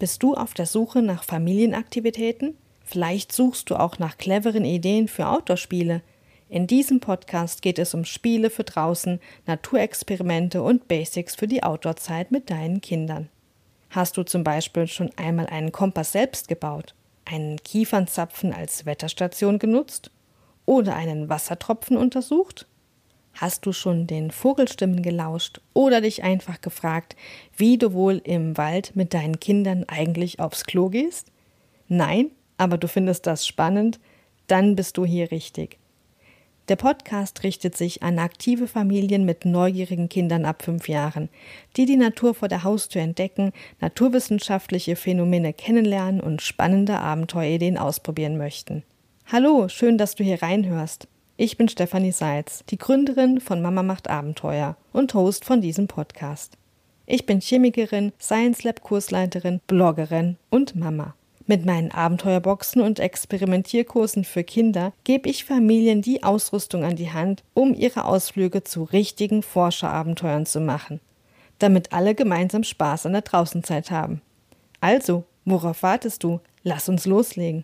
Bist du auf der Suche nach Familienaktivitäten? Vielleicht suchst du auch nach cleveren Ideen für Outdoor-Spiele. In diesem Podcast geht es um Spiele für draußen, Naturexperimente und Basics für die Outdoor-Zeit mit deinen Kindern. Hast du zum Beispiel schon einmal einen Kompass selbst gebaut, einen Kiefernzapfen als Wetterstation genutzt oder einen Wassertropfen untersucht? Hast du schon den Vogelstimmen gelauscht oder dich einfach gefragt, wie du wohl im Wald mit deinen Kindern eigentlich aufs Klo gehst? Nein, aber du findest das spannend? Dann bist du hier richtig. Der Podcast richtet sich an aktive Familien mit neugierigen Kindern ab fünf Jahren, die die Natur vor der Haustür entdecken, naturwissenschaftliche Phänomene kennenlernen und spannende Abenteuerideen ausprobieren möchten. Hallo, schön, dass du hier reinhörst. Ich bin Stefanie Seitz, die Gründerin von Mama macht Abenteuer und Host von diesem Podcast. Ich bin Chemikerin, Science Lab Kursleiterin, Bloggerin und Mama. Mit meinen Abenteuerboxen und Experimentierkursen für Kinder gebe ich Familien die Ausrüstung an die Hand, um ihre Ausflüge zu richtigen Forscherabenteuern zu machen, damit alle gemeinsam Spaß an der Draußenzeit haben. Also, worauf wartest du? Lass uns loslegen.